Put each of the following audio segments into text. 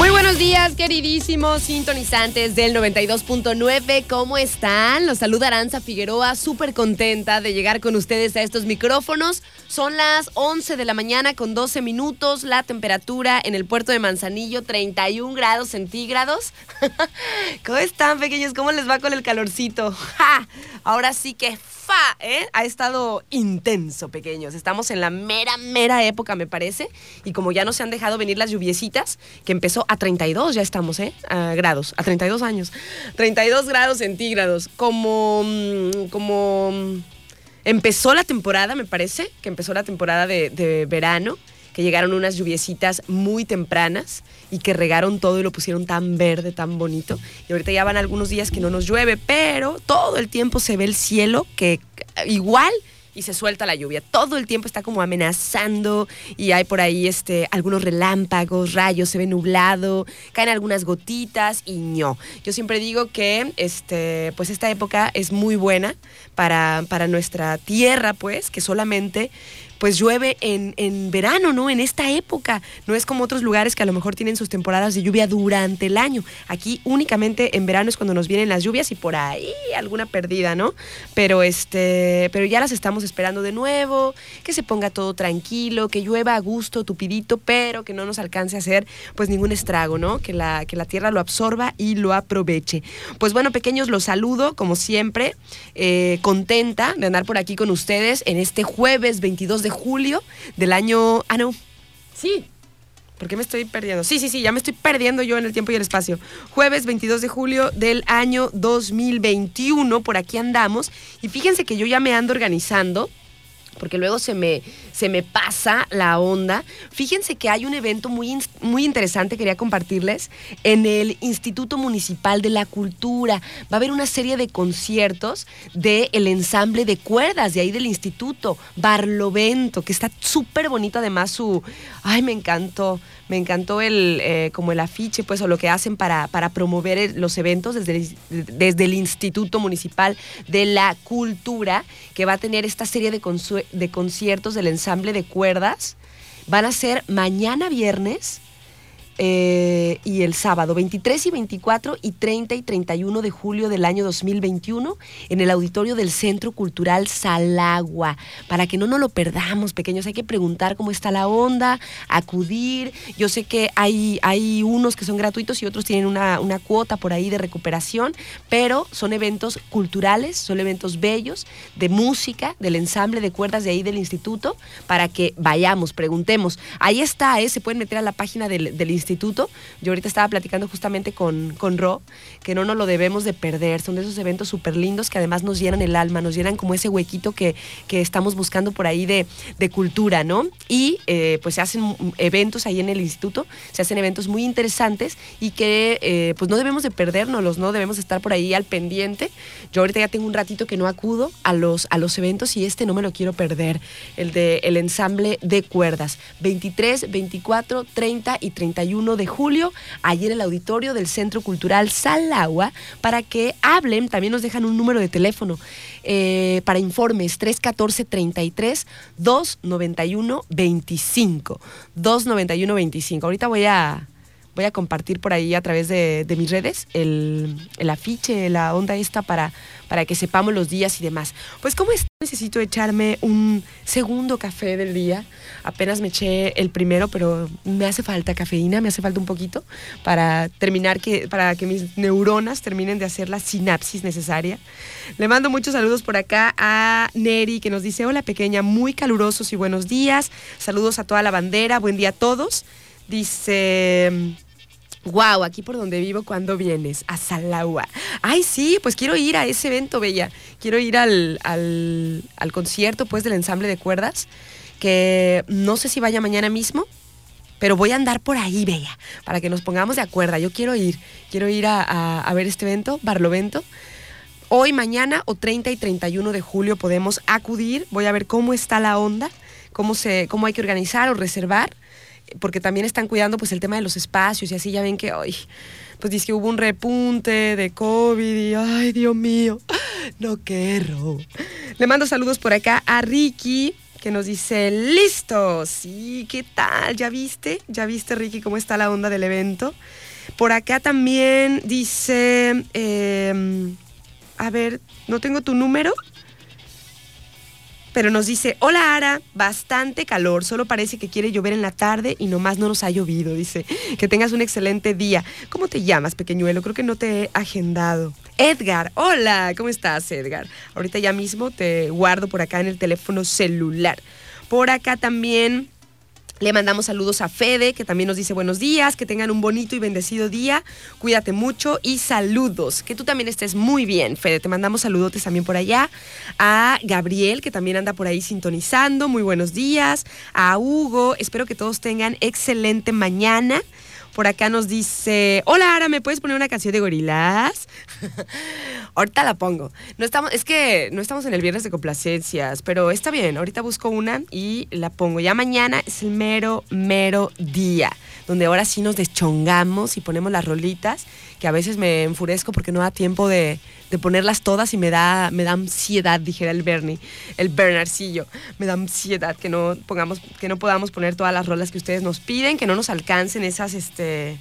Muy buenos días, queridísimos sintonizantes del 92.9. ¿Cómo están? Los saluda Aranza Figueroa, súper contenta de llegar con ustedes a estos micrófonos. Son las 11 de la mañana con 12 minutos. La temperatura en el puerto de Manzanillo, 31 grados centígrados. ¿Cómo están, pequeños? ¿Cómo les va con el calorcito? Ahora sí que ¿eh? Ha estado intenso, pequeños. Estamos en la mera, mera época, me parece. Y como ya no se han dejado venir las lluviecitas, que empezó a 32, ya estamos, ¿eh? grados, a 32 años. 32 grados centígrados. Como. Mm, como. Empezó la temporada, me parece, que empezó la temporada de verano llegaron unas lluviecitas muy tempranas y que regaron todo y lo pusieron tan verde, tan bonito. Y ahorita ya van algunos días que no nos llueve, pero todo el tiempo se ve el cielo que igual y se suelta la lluvia. Todo el tiempo está como amenazando y hay por ahí este, algunos relámpagos, rayos, se ve nublado, caen algunas gotitas y no. Yo siempre digo que este, pues esta época es muy buena para, para nuestra tierra, pues, que solamente pues llueve en, en, verano, ¿no? En esta época. No es como otros lugares que a lo mejor tienen sus temporadas de lluvia durante el año. Aquí únicamente en verano es cuando nos vienen las lluvias y por ahí alguna perdida, ¿no? Pero este, pero ya las estamos esperando de nuevo, que se ponga todo tranquilo, que llueva a gusto, tupidito, pero que no nos alcance a hacer pues ningún estrago, ¿no? Que la, que la tierra lo absorba y lo aproveche. Pues bueno, pequeños, los saludo como siempre, eh, contenta de andar por aquí con ustedes en este jueves 22 de julio del año... Ah, no. Sí. ¿Por qué me estoy perdiendo? Sí, sí, sí, ya me estoy perdiendo yo en el tiempo y el espacio. Jueves 22 de julio del año 2021, por aquí andamos. Y fíjense que yo ya me ando organizando porque luego se me, se me pasa la onda. Fíjense que hay un evento muy, muy interesante, quería compartirles, en el Instituto Municipal de la Cultura. Va a haber una serie de conciertos del el ensamble de cuerdas de ahí del instituto, Barlovento, que está súper bonito además su... Ay, me encantó me encantó el, eh, como el afiche, pues, o lo que hacen para, para promover los eventos desde el, desde el Instituto Municipal de la Cultura, que va a tener esta serie de, de conciertos del ensamble de cuerdas. Van a ser mañana viernes, eh, y el sábado 23 y 24 y 30 y 31 de julio del año 2021 en el auditorio del Centro Cultural Salagua. Para que no nos lo perdamos, pequeños, hay que preguntar cómo está la onda, acudir. Yo sé que hay, hay unos que son gratuitos y otros tienen una, una cuota por ahí de recuperación, pero son eventos culturales, son eventos bellos, de música, del ensamble de cuerdas de ahí del instituto, para que vayamos, preguntemos. Ahí está, ¿eh? se pueden meter a la página del, del instituto instituto. Yo ahorita estaba platicando justamente con, con Ro, que no nos lo debemos de perder. Son de esos eventos súper lindos que además nos llenan el alma, nos llenan como ese huequito que, que estamos buscando por ahí de, de cultura, ¿no? Y eh, pues se hacen eventos ahí en el instituto, se hacen eventos muy interesantes y que eh, pues no debemos de perdernos, ¿no? Debemos estar por ahí al pendiente. Yo ahorita ya tengo un ratito que no acudo a los, a los eventos y este no me lo quiero perder, el de el ensamble de cuerdas. 23, 24, 30 y 31 de julio, allí en el auditorio del Centro Cultural Salagua, para que hablen, también nos dejan un número de teléfono eh, para informes 314-33 291-25. 291-25. Ahorita voy a voy a compartir por ahí a través de, mis redes el, afiche, la onda esta para, para que sepamos los días y demás. Pues como necesito echarme un segundo café del día. Apenas me eché el primero, pero me hace falta cafeína, me hace falta un poquito para terminar que para que mis neuronas terminen de hacer la sinapsis necesaria. Le mando muchos saludos por acá a Neri que nos dice, "Hola pequeña, muy calurosos y buenos días. Saludos a toda la bandera, buen día a todos." Dice Wow, aquí por donde vivo, ¿cuándo vienes? A Salagua. Ay, sí, pues quiero ir a ese evento, Bella. Quiero ir al, al, concierto, pues, del ensamble de cuerdas, que no sé si vaya mañana mismo, pero voy a andar por ahí, Bella, para que nos pongamos de acuerdo. Yo quiero ir, quiero ir a, a- a ver este evento, Barlovento. Hoy, mañana o 30 y 31 de julio podemos acudir. Voy a ver cómo está la onda, cómo, se, cómo hay que organizar o reservar, porque también están cuidando pues el tema de los espacios y así ya ven que hoy, pues dice que hubo un repunte de COVID y ay, Dios mío, no quiero. Le mando saludos por acá a Ricky que nos dice, listo, sí, ¿qué tal? ¿Ya viste? ¿Ya viste, Ricky, cómo está la onda del evento? Por acá también dice, eh, a ver, no tengo tu número, pero nos dice, hola Ara, bastante calor, solo parece que quiere llover en la tarde y nomás no nos ha llovido, dice, que tengas un excelente día. ¿Cómo te llamas, pequeñuelo? Creo que no te he agendado. Edgar, hola, ¿cómo estás, Edgar? Ahorita ya mismo te guardo por acá en el teléfono celular. Por acá también le mandamos saludos a Fede, que también nos dice buenos días, que tengan un bonito y bendecido día, cuídate mucho y saludos, que tú también estés muy bien, Fede, te mandamos saludotes también por allá, a Gabriel, que también anda por ahí sintonizando, muy buenos días, a Hugo, espero que todos tengan excelente mañana. Por acá nos dice, hola Ara, ¿me puedes poner una canción de gorilas? ahorita la pongo. No estamos, es que no estamos en el viernes de complacencias, pero está bien, ahorita busco una y la pongo. Ya mañana es el mero, mero día, donde ahora sí nos deschongamos y ponemos las rolitas, que a veces me enfurezco porque no da tiempo de, de ponerlas todas y me da, me da ansiedad, dijera el Bernie, el Bernarcillo. Me da ansiedad que no pongamos, que no podamos poner todas las rolas que ustedes nos piden, que no nos alcancen esas, este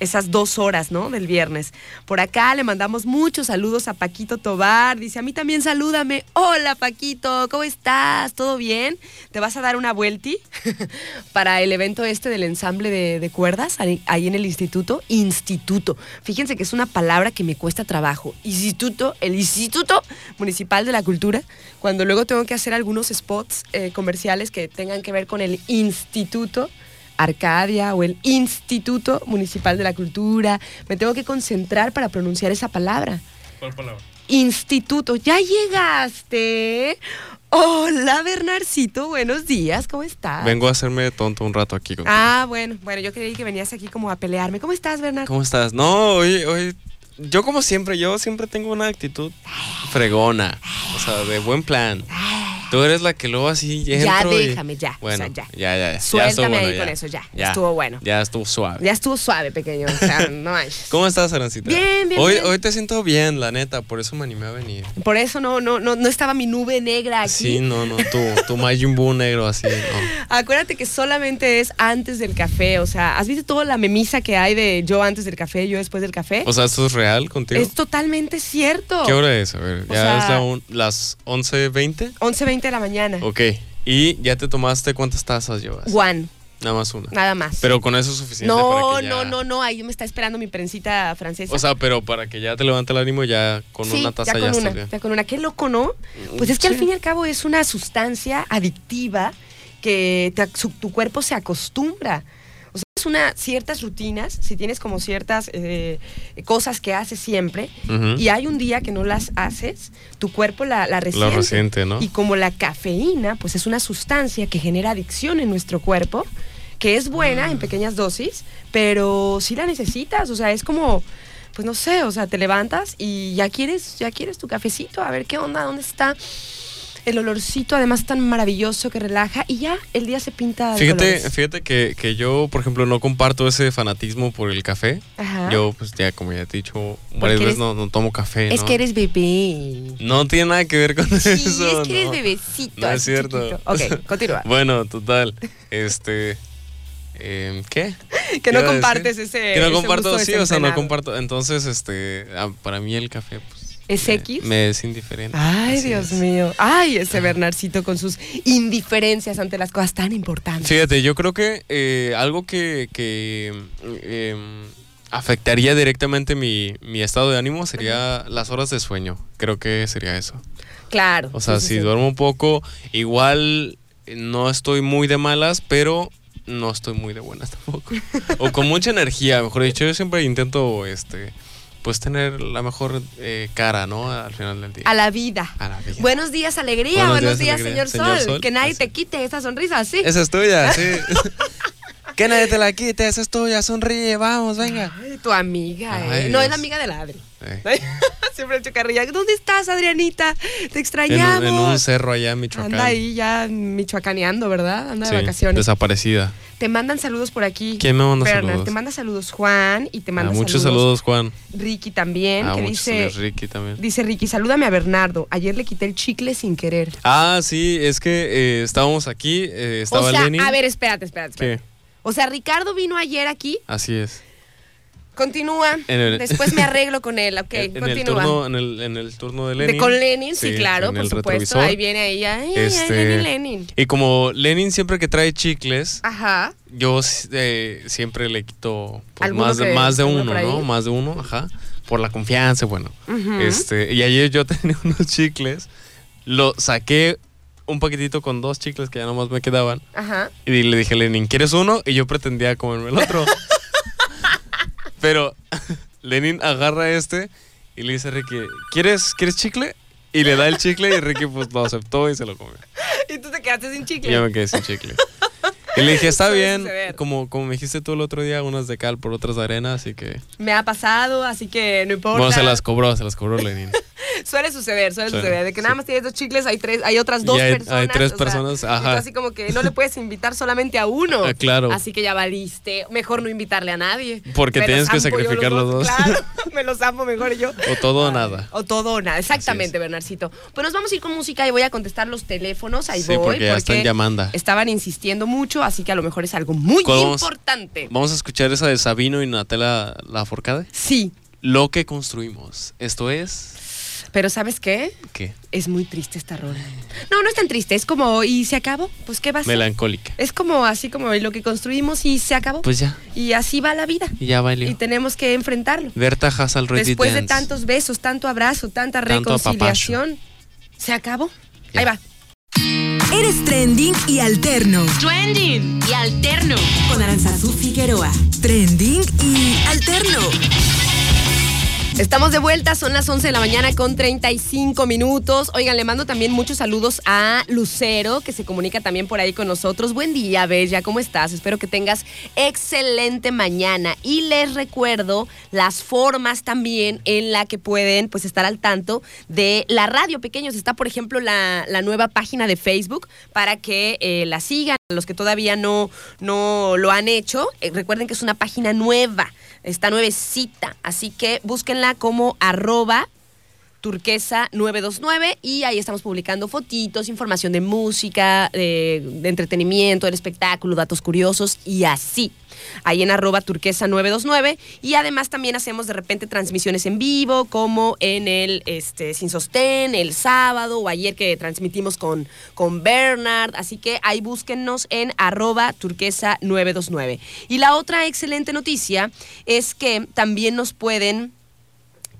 esas dos horas, ¿no? Del viernes. Por acá le mandamos muchos saludos a Paquito Tobar. Dice, a mí también salúdame. Hola, Paquito, ¿cómo estás? ¿Todo bien? ¿Te vas a dar una vuelti para el evento este del ensamble de, cuerdas ahí en el instituto? Instituto. Fíjense que es una palabra que me cuesta trabajo. Instituto, el Instituto Municipal de la Cultura. Cuando luego tengo que hacer algunos spots eh, comerciales que tengan que ver con el instituto. Arcadia o el Instituto Municipal de la Cultura. Me tengo que concentrar para pronunciar esa palabra. ¿Cuál palabra? Instituto. ¿Ya llegaste? Hola, Bernarcito. Buenos días. ¿Cómo estás? Vengo a hacerme tonto un rato aquí. contigo. Ah, bueno. Bueno, yo creí que venías aquí como a pelearme. ¿Cómo estás, Bernardo? ¿Cómo estás? No, hoy, hoy, yo como siempre, yo siempre tengo una actitud fregona, o sea, de buen plan. Tú eres la que luego así Ya y- déjame, ya, o Bueno, sea, ya. ya, ya, ya. Ya Suéltame bueno, ahí ya. con eso, ya. Estuvo bueno. Ya estuvo suave. Ya estuvo suave, pequeño. O sea, no manches. ¿Cómo estás, Arancita? Bien, bien, Hoy, bien. hoy te siento bien, la neta, por eso me animé a venir. Por eso no, no, no, no estaba mi nube negra aquí. Sí, no, no, tu, tu Majin Buu negro así, no. Acuérdate que solamente es antes del café. O sea, ¿has visto toda la memisa que hay de yo antes del café, yo después del café? O sea, ¿esto es real contigo? es totalmente cierto. ¿Qué hora es? A ver, O ¿ya sea- es la un- las 11.20? 11.20 de la mañana. Ok. ¿Y ya te tomaste cuántas tazas llevas? One, Nada más una. nada más. Pero con eso es suficiente no, para que ya... no, no, no, ahí me está esperando mi prensita francesa. O sea, pero para que ya te levante el ánimo, ya con Sí, una taza ya con una, bien. ya con una. Qué loco, ¿no? Pues es que al fin y al cabo es una sustancia adictiva que te ac- su- tu cuerpo se acostumbra. Una ciertas rutinas, si tienes como ciertas eh, cosas que haces siempre y hay un día que no las haces, tu cuerpo la, la resiente. ¿no? Y como la cafeína, pues es una sustancia que genera adicción en nuestro cuerpo, que es buena Mm. en pequeñas dosis, pero sí la necesitas, o sea, es como, pues no sé, o sea, te levantas y ya quieres, ya quieres tu cafecito, a ver qué onda, dónde está el olorcito, además tan maravilloso que relaja y ya el día se pinta de Fíjate, colores. fíjate que, que yo, por ejemplo, no comparto ese fanatismo por el café. Ajá. Yo, pues ya, como ya te he dicho varias veces, no, no tomo café. es ¿no? que eres bebé. No tiene nada que ver con Sí, eso. es que eres no. bebecito. No es cierto. chiquito. Ok, continúa. bueno, total. Este. em, ¿Qué? que ¿Qué no decir? compartes ese. Que no ese comparto, sí, o sea, no comparto. Entonces, este, ah, para mí el café, pues. ¿Es X? Me es indiferente. Ay, Así Dios es. mío. Ay, ese Bernarcito con sus indiferencias ante las cosas tan importantes. Fíjate, yo creo que eh, algo que, que, em, afectaría directamente mi, mi estado de ánimo sería las horas de sueño. Creo que sería eso. Claro. O sea, sí, si sí. duermo poco, igual no estoy muy de malas, pero no estoy muy de buenas tampoco. o con mucha energía, mejor dicho. Yo siempre intento, este, pues tener la mejor eh, cara, ¿no? Al final del día. A la vida. A la vida. Buenos días, alegría. Buenos, Buenos días, días, señor, alegría. Señor Sol. Sol, Que nadie así. te quite esa sonrisa, ¿sí? Esa es tuya, sí. Que nadie te la quite, esa es tuya, sonríe, vamos, venga. Ay, tu amiga, ¿eh? No, es la amiga de la Adri. Eh, Siempre hecho carrilla. ¿Dónde estás, Adrianita? Te En, extrañamos. un, en un cerro allá en Michoacán. Anda ahí ya michoacaneando, ¿verdad? Anda de Sí, vacaciones. Desaparecida. Te mandan saludos por aquí. ¿Quién me manda Bernard, saludos? Te manda saludos Juan y te Ah, manda muchos saludos, Juan. Ricky también, Ah, que dice, Ricky también. dice Ricky, salúdame a Bernardo. Ayer le quité el chicle sin querer. Ah, sí, es que eh, estábamos aquí, eh, estaba o sea, a ver, espérate, espérate. espérate. ¿Qué? O sea, Ricardo vino ayer aquí. Así es. Continúa. En el- Después me arreglo con él. Ok, en, en el continúa. turno, en, el, en el turno de De Lenin. con Lenin, sí, claro, por supuesto. retrovisor. Ahí viene ay, Este, Lenin. Y como Lenin siempre que trae chicles, Ajá. yo eh, siempre le quito pues, ¿Alguno más, de, más de uno? ¿no? Más de uno, ajá. Por la confianza, bueno. Este Y ayer yo tenía unos chicles, lo saqué un paquetito con dos chicles que ya nomás me quedaban. Ajá. Y le dije a Lenin, ¿quieres uno? Y yo pretendía comerme el otro. Pero Lenin agarra este y le dice a Ricky, ¿quieres, ¿quieres chicle? Y le da el chicle y Ricky pues lo aceptó y se lo comió. Y tú te quedaste sin Y chicle. yo me quedé sin chicle. Y le dije, está bien, como, como me dijiste tú el otro día, unas de cal por otras de arena, así que... Me ha pasado, así que no importa. Bueno, se las cobró, se las cobró Lenin. Suele suceder, suele Sí, suceder. De que sí. nada más tienes dos chicles, hay tres, hay otras dos Y hay- hay personas. tres o personas, ajá. así como que no le puedes invitar solamente a uno. Ah, claro. Así que ya valiste. Mejor no invitarle a nadie. Porque Me tienes que sacrificar los dos. Claro, me los zampo mejor yo. O todo o nada. O todo o nada, exactamente, Bernarcito. Pues nos vamos a ir con música y voy a contestar los teléfonos. Ahí Sí, voy. porque ya están llamando. Estaban insistiendo mucho, así que a lo mejor es algo muy importante. Vamos a escuchar esa de Sabino y Natela Laforcade. Sí, Lo que construimos. Esto es... pero ¿sabes qué? ¿Qué? Es muy triste esta rola. No, no es tan triste, es como, ¿y se acabó? Pues ¿qué va a ser? Melancólica. Es como así como lo que construimos y se acabó. Pues ya. y así va la vida. Y ya valió. Y tenemos que enfrentarlo. Berta Hassel Ready Después de tantos besos, tanto abrazo, tanta Tanto reconciliación, se acabó. Ya. Ahí va. Eres trending y alterno. Trending y alterno con Aranzazú Figueroa. Trending y alterno. Estamos de vuelta, son las 11 de la mañana con 35 minutos. Oigan, le mando también muchos saludos a Lucero, que se comunica también por ahí con nosotros. Buen día, Bella, ¿cómo estás? Espero que tengas excelente mañana. Y les recuerdo las formas también en la que pueden pues estar al tanto de la radio pequeños. Está, por ejemplo, la, la nueva página de Facebook para que eh, la sigan. Los que todavía no, no lo han hecho, eh, recuerden que es una página nueva, está nuevecita, así que búsquenla como arroba turquesa 929 y ahí estamos publicando fotitos, información de música, de, entretenimiento, del espectáculo, datos curiosos y así. Ahí en arroba turquesa 929 y además también hacemos de repente transmisiones en vivo como en el este, Sin Sostén, el sábado o ayer que transmitimos con, con Bernard. Así que ahí búsquennos en arroba turquesa 929. Y la otra excelente noticia es que también nos pueden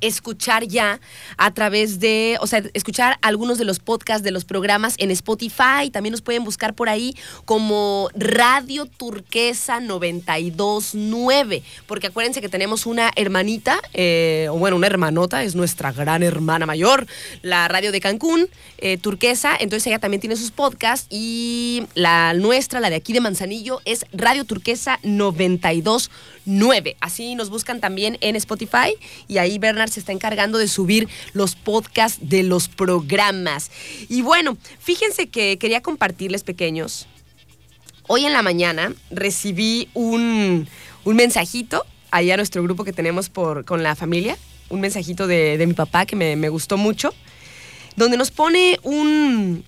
escuchar ya a través de, o sea, escuchar algunos de los podcasts de los programas en Spotify. También nos pueden buscar por ahí como Radio Turquesa 929, porque acuérdense que tenemos una hermanita, eh, o bueno, una hermanota, es nuestra gran hermana mayor, la radio de Cancún, eh, Turquesa. Entonces ella también tiene sus podcasts y la nuestra, la de aquí de Manzanillo, es Radio Turquesa 929. Así nos buscan también en Spotify y ahí Bernard se está encargando de subir los podcasts de los programas. Y bueno, fíjense que quería compartirles pequeños. Hoy en la mañana recibí un, un mensajito ahí a nuestro grupo que tenemos por, con la familia, un mensajito de, de mi papá que me, me gustó mucho, donde nos pone un,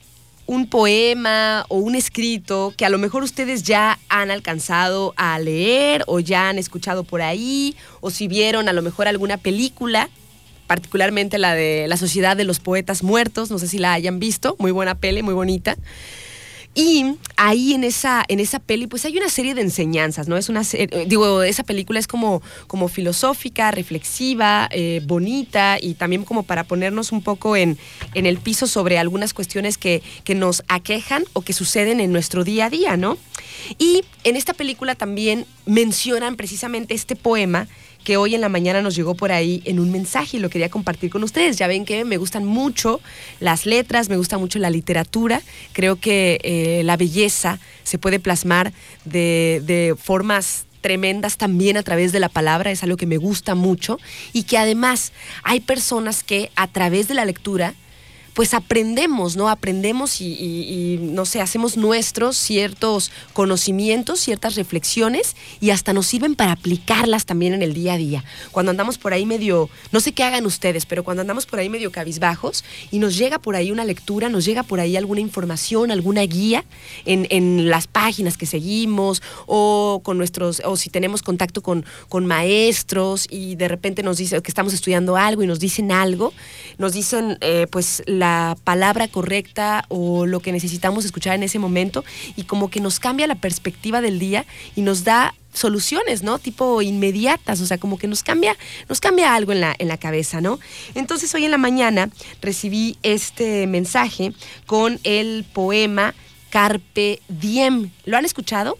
un poema o un escrito que a lo mejor ustedes ya han alcanzado a leer o ya han escuchado por ahí, o si vieron a lo mejor alguna película, particularmente la de La Sociedad de los Poetas Muertos, no sé si la hayan visto, muy buena peli, muy bonita. Y ahí en esa, en esa peli, pues hay una serie de enseñanzas, ¿no? Es una serie, digo, esa película es como, como filosófica, reflexiva, eh, bonita y también como para ponernos un poco en, en el piso sobre algunas cuestiones que, que nos aquejan o que suceden en nuestro día a día, ¿no? Y en esta película también mencionan precisamente este poema que hoy en la mañana nos llegó por ahí en un mensaje y lo quería compartir con ustedes. Ya ven que me gustan mucho las letras, me gusta mucho la literatura. Creo que eh, la belleza se puede plasmar de, de formas tremendas también a través de la palabra, es algo que me gusta mucho y que además hay personas que a través de la lectura pues aprendemos, ¿no? Aprendemos y, no sé, hacemos nuestros ciertos conocimientos, ciertas reflexiones y hasta nos sirven para aplicarlas también en el día a día. Cuando andamos por ahí medio, no sé qué hagan ustedes, pero cuando andamos por ahí medio cabizbajos y nos llega por ahí una lectura, nos llega por ahí alguna información, alguna guía en, en las páginas que seguimos o con nuestros, o si tenemos contacto con, con maestros y de repente nos dicen que estamos estudiando algo y nos dicen algo, nos dicen eh, pues la la palabra correcta o lo que necesitamos escuchar en ese momento y como que nos cambia la perspectiva del día y nos da soluciones, ¿no? Tipo inmediatas, o sea, como que nos cambia, nos cambia algo en la, en la cabeza, ¿no? Entonces hoy en la mañana recibí este mensaje con el poema Carpe Diem. ¿Lo han escuchado?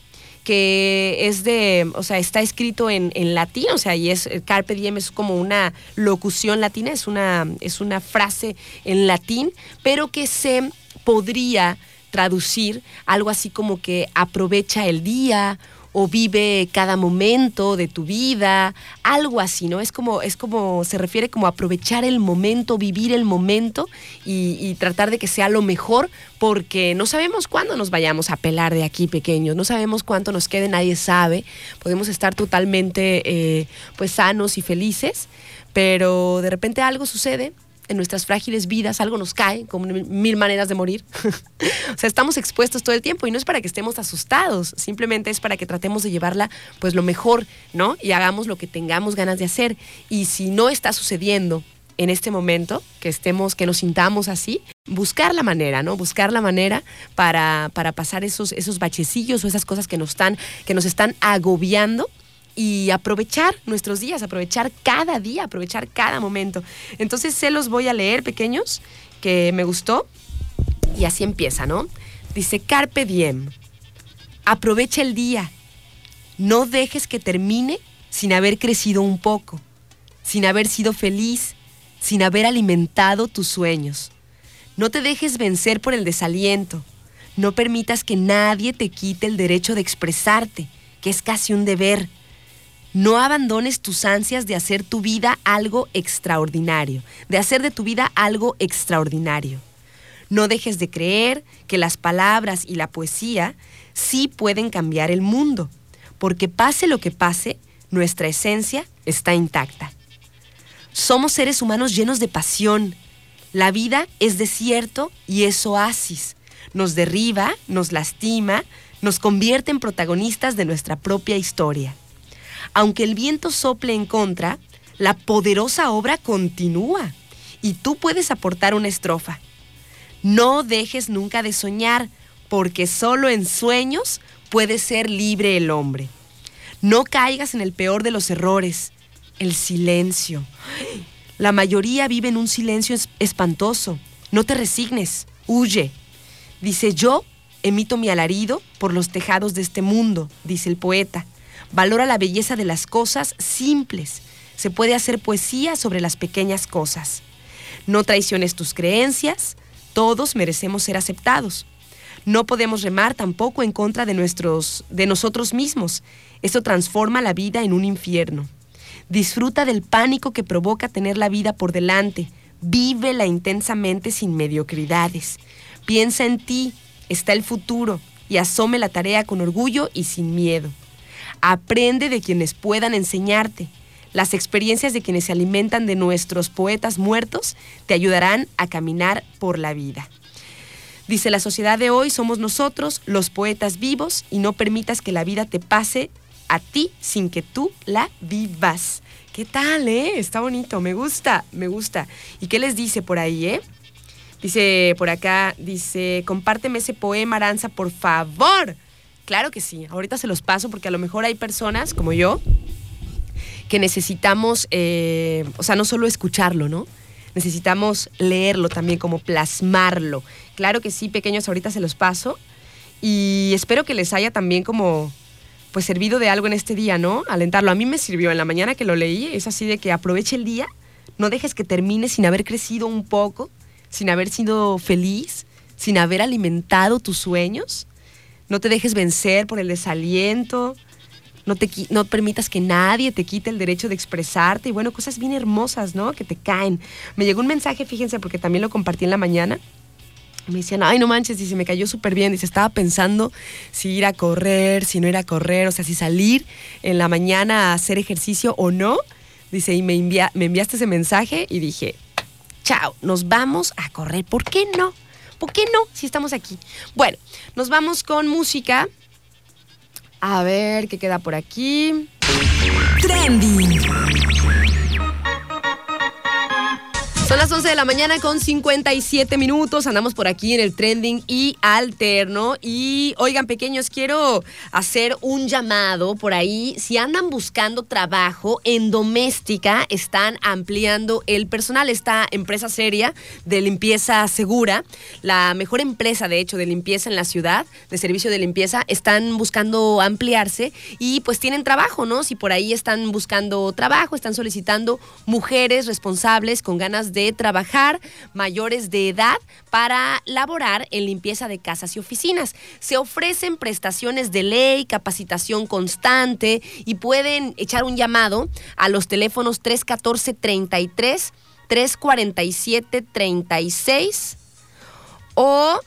Que es de, o sea, está escrito en, latín, o sea, y es carpe diem es como una locución latina, es una, es una frase en latín, pero que se podría traducir algo así como que aprovecha el día o vive cada momento de tu vida, algo así, ¿no? Es como, es como, se refiere como aprovechar el momento, vivir el momento y, tratar de que sea lo mejor, porque no sabemos cuándo nos vayamos a pelar de aquí pequeños, no sabemos cuánto nos quede, nadie sabe, podemos estar totalmente eh, pues sanos y felices, pero de repente algo sucede en nuestras frágiles vidas, algo nos cae, como mil maneras de morir. o sea, estamos expuestos todo el tiempo y no es para que estemos asustados, simplemente es para que tratemos de llevarla pues lo mejor, ¿no? Y hagamos lo que tengamos ganas de hacer. Y si no está sucediendo en este momento, que estemos, que nos sintamos así, buscar la manera, ¿no? Buscar la manera para, para pasar esos, esos bachecillos o esas cosas que nos están, que nos están agobiando y aprovechar nuestros días, aprovechar cada día, aprovechar cada momento. Entonces se los voy a leer, pequeños, que me gustó. Y así empieza, ¿no? Dice, Carpe Diem, aprovecha el día, no dejes que termine sin haber crecido un poco, sin haber sido feliz, sin haber alimentado tus sueños. No te dejes vencer por el desaliento, no permitas que nadie te quite el derecho de expresarte, que es casi un deber no abandones tus ansias de hacer tu vida algo extraordinario, de hacer de tu vida algo extraordinario. No dejes de creer que las palabras y la poesía sí pueden cambiar el mundo, porque pase lo que pase, nuestra esencia está intacta. Somos seres humanos llenos de pasión. La vida es desierto y es oasis. Nos derriba, nos lastima, nos convierte en protagonistas de nuestra propia historia. Aunque el viento sople en contra, la poderosa obra continúa y tú puedes aportar una estrofa. No dejes nunca de soñar, porque solo en sueños puede ser libre el hombre. No caigas en el peor de los errores, el silencio. La mayoría vive en un silencio espantoso. No te resignes, huye. Dice yo, emito mi alarido por los tejados de este mundo, dice el poeta. Valora la belleza de las cosas simples. Se puede hacer poesía sobre las pequeñas cosas. No traiciones tus creencias. Todos merecemos ser aceptados. No podemos remar tampoco en contra de, nuestros, de nosotros mismos. Eso transforma la vida en un infierno. Disfruta del pánico que provoca tener la vida por delante. Vívela intensamente sin mediocridades. Piensa en ti, está el futuro, y asome la tarea con orgullo y sin miedo. Aprende de quienes puedan enseñarte. Las experiencias de quienes se alimentan de nuestros poetas muertos te ayudarán a caminar por la vida. Dice, la sociedad de hoy somos nosotros, los poetas vivos, y no permitas que la vida te pase a ti sin que tú la vivas. ¿Qué tal, eh? Está bonito, me gusta, me gusta. ¿Y qué les dice por ahí, eh? Dice por acá, dice, compárteme ese poema, Aranza, por favor. Claro que sí, ahorita se los paso porque a lo mejor hay personas como yo que necesitamos, eh, o sea, no solo escucharlo, ¿no? Necesitamos leerlo también, como plasmarlo. Claro que sí, pequeños, ahorita se los paso. Y espero que les haya también como, pues servido de algo en este día, ¿no? Alentarlo. A mí me sirvió en la mañana que lo leí, es así de que aproveche el día, no dejes que termine sin haber crecido un poco, sin haber sido feliz, sin haber alimentado tus sueños. No te dejes vencer por el desaliento, no, te, no permitas que nadie te quite el derecho de expresarte y bueno, cosas bien hermosas, ¿no? Que te caen. Me llegó un mensaje, fíjense, porque también lo compartí en la mañana. Me decían, ay, no manches, dice, me cayó súper bien. Dice, estaba pensando si ir a correr, si no ir a correr, o sea, si salir en la mañana a hacer ejercicio o no. Dice, y me, envía, me enviaste ese mensaje y dije, chao, nos vamos a correr. ¿Por qué no? ¿Por qué no? Si estamos aquí. Bueno, nos vamos con música. A ver qué queda por aquí. Trending. Son las 11 de la mañana con 57 minutos. Andamos por aquí en el trending y alterno. Y oigan, pequeños, quiero hacer un llamado por ahí. Si andan buscando trabajo en doméstica, están ampliando el personal. Esta empresa seria de limpieza segura, la mejor empresa, de hecho, de limpieza en la ciudad, de servicio de limpieza, están buscando ampliarse y pues tienen trabajo, ¿no? Si por ahí están buscando trabajo, están solicitando mujeres responsables con ganas de de trabajar mayores de edad para laborar en limpieza de casas y oficinas. Se ofrecen prestaciones de ley, capacitación constante y pueden echar un llamado a los teléfonos 314 33 347 36 o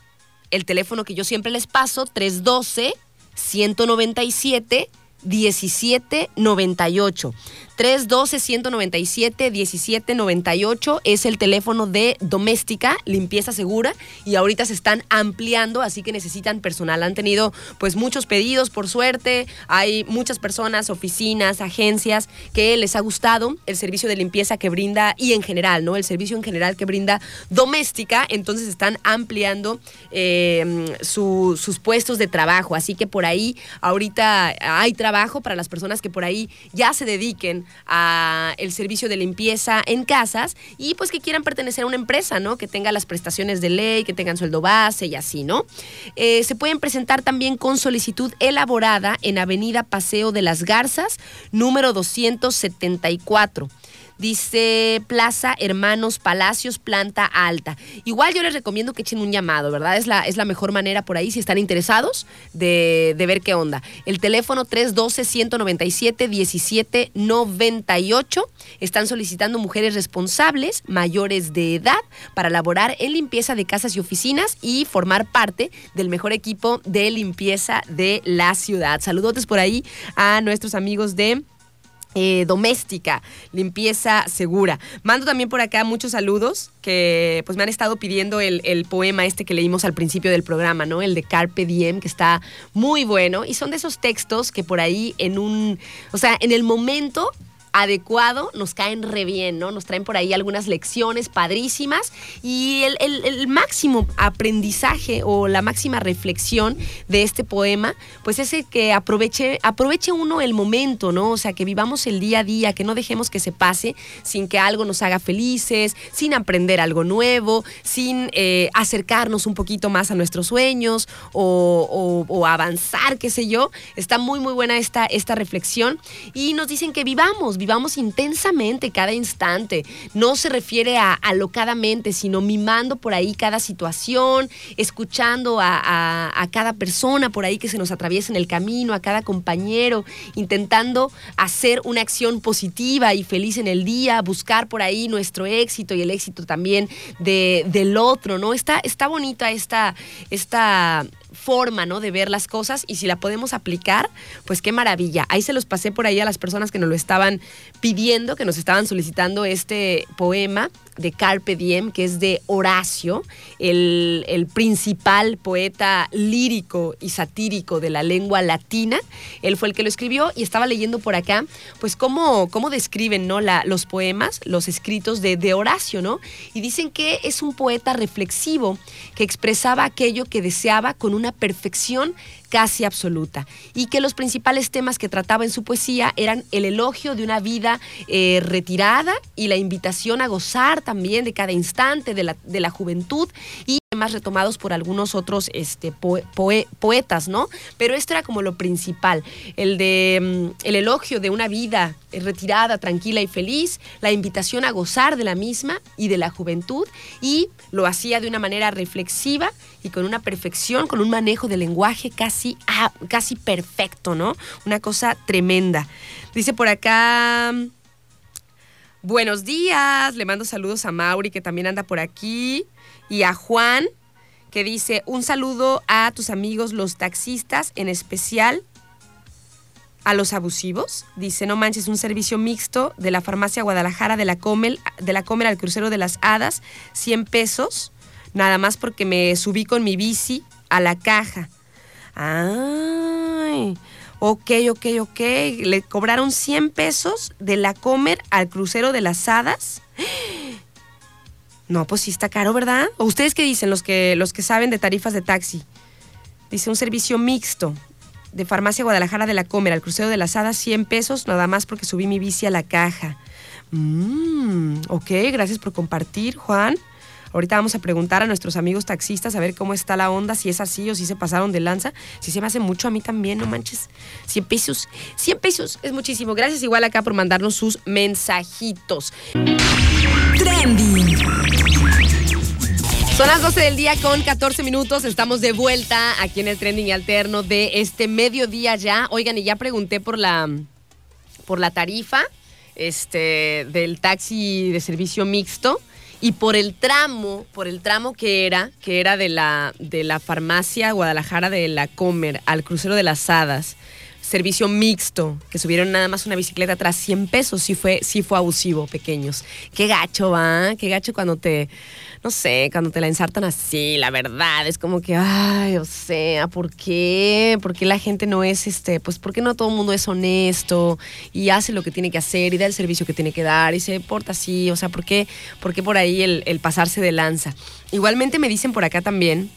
el teléfono que yo siempre les paso 312 197 1798. 312-197-1798 es el teléfono de doméstica, limpieza segura, y ahorita se están ampliando, así que necesitan personal. Han tenido pues muchos pedidos, por suerte, hay muchas personas, oficinas, agencias que les ha gustado el servicio de limpieza que brinda y en general, ¿no? El servicio en general que brinda doméstica, entonces están ampliando eh, sus puestos de trabajo, así que por ahí ahorita hay trabajo para las personas que por ahí ya se dediquen a el servicio de limpieza en casas y pues que quieran pertenecer a una empresa, ¿no? Que tenga las prestaciones de ley, que tengan sueldo base y así, ¿no? Eh, se pueden presentar también con solicitud elaborada en Avenida Paseo de las Garzas, número 274. Dice Plaza Hermanos Palacios, planta alta. Igual yo les recomiendo que echen un llamado, ¿verdad? Es la, es la mejor manera por ahí, si están interesados, de, de ver qué onda. El teléfono 312-197-1798. Están solicitando mujeres responsables, mayores de edad, para laborar en limpieza de casas y oficinas y formar parte del mejor equipo de limpieza de la ciudad. Saludotes por ahí a nuestros amigos de eh, doméstica, limpieza segura. Mando también por acá muchos saludos que pues me han estado pidiendo el, el, poema este que leímos al principio del programa, ¿no? El de Carpe Diem, que está muy bueno. Y son de esos textos que por ahí en un, o sea, en el momento adecuado, nos caen re bien, ¿no? Nos traen por ahí algunas lecciones padrísimas y el, máximo aprendizaje o la máxima reflexión de este poema, pues es que aproveche, aproveche uno el momento, ¿no? O sea, que vivamos el día a día, que no dejemos que se pase sin que algo nos haga felices, sin aprender algo nuevo, sin eh, acercarnos un poquito más a nuestros sueños o, o, avanzar, qué sé yo. Está muy, muy buena esta, esta reflexión y nos dicen que vivamos, vivamos intensamente cada instante. No se refiere a alocadamente, sino mimando por ahí cada situación, escuchando a, a cada persona por ahí que se nos atraviesa en el camino, a cada compañero, intentando hacer una acción positiva y feliz en el día, buscar por ahí nuestro éxito y el éxito también de, del otro, ¿no? Está, está bonita esta, esta forma, ¿no? De ver las cosas y si la podemos aplicar, pues qué maravilla. Ahí se los pasé por ahí a las personas que nos lo estaban pidiendo, que nos estaban solicitando este poema de Carpe Diem, que es de Horacio, el, principal poeta lírico y satírico de la lengua latina. Él fue el que lo escribió y estaba leyendo por acá, pues cómo, cómo describen ¿no? La, los poemas, los escritos de, de Horacio, ¿no? Y dicen que es un poeta reflexivo que expresaba aquello que deseaba con una perfección casi absoluta. Y que los principales temas que trataba en su poesía eran el elogio de una vida eh, retirada y la invitación a gozar también de cada instante de la, de la juventud y temas retomados por algunos otros este, poe- poe- poetas, ¿no? Pero esto era como lo principal, el de mm, el elogio de una vida eh, retirada, tranquila y feliz, la invitación a gozar de la misma y de la juventud, y lo hacía de una manera reflexiva y con una perfección, con un manejo del lenguaje casi, casi perfecto, ¿no? Una cosa tremenda. Dice por acá... Buenos días, le mando saludos a Mauri que también anda por aquí y a Juan que dice un saludo a tus amigos los taxistas, en especial a los abusivos. Dice, no manches, un servicio mixto de la farmacia Guadalajara de la Comel, de la Comer al crucero de las Hadas, 100 pesos, nada más porque me subí con mi bici a la caja. Ay, ok, ok, ok. Le cobraron 100 pesos de la Comer al crucero de las Hadas. No, pues sí está caro, ¿verdad? ¿O ustedes qué dicen, los que, los que saben de tarifas de taxi? Dice un servicio mixto de Farmacia Guadalajara de la Comer al crucero de las Hadas, 100 pesos, nada más porque subí mi bici a la caja. Mm, ok, gracias por compartir, Juan. Ahorita vamos a preguntar a nuestros amigos taxistas a ver cómo está la onda, si es así o si se pasaron de lanza. Si se me hace mucho a mí también, no manches. 100 pesos, 100 pesos es muchísimo. Gracias igual acá por mandarnos sus mensajitos. Trending. Son las 12 del día con 14 minutos. Estamos de vuelta aquí en el trending alterno de este mediodía ya. Oigan, y ya pregunté por la, por la tarifa este, del taxi de servicio mixto y por el tramo, por el tramo que era, que era de la, de la farmacia Guadalajara de la Comer al crucero de las Hadas. Servicio mixto, que subieron nada más una bicicleta atrás 100 pesos, sí fue, sí fue abusivo, pequeños. Qué gacho, va, qué gacho cuando te, no sé, cuando te la ensartan así, la verdad, es como que, ay, o sea, ¿por qué? ¿Por qué la gente no es, este, pues, por qué no todo el mundo es honesto y hace lo que tiene que hacer y da el servicio que tiene que dar y se porta así? O sea, ¿por qué, por qué por ahí el, el pasarse de lanza? Igualmente me dicen por acá también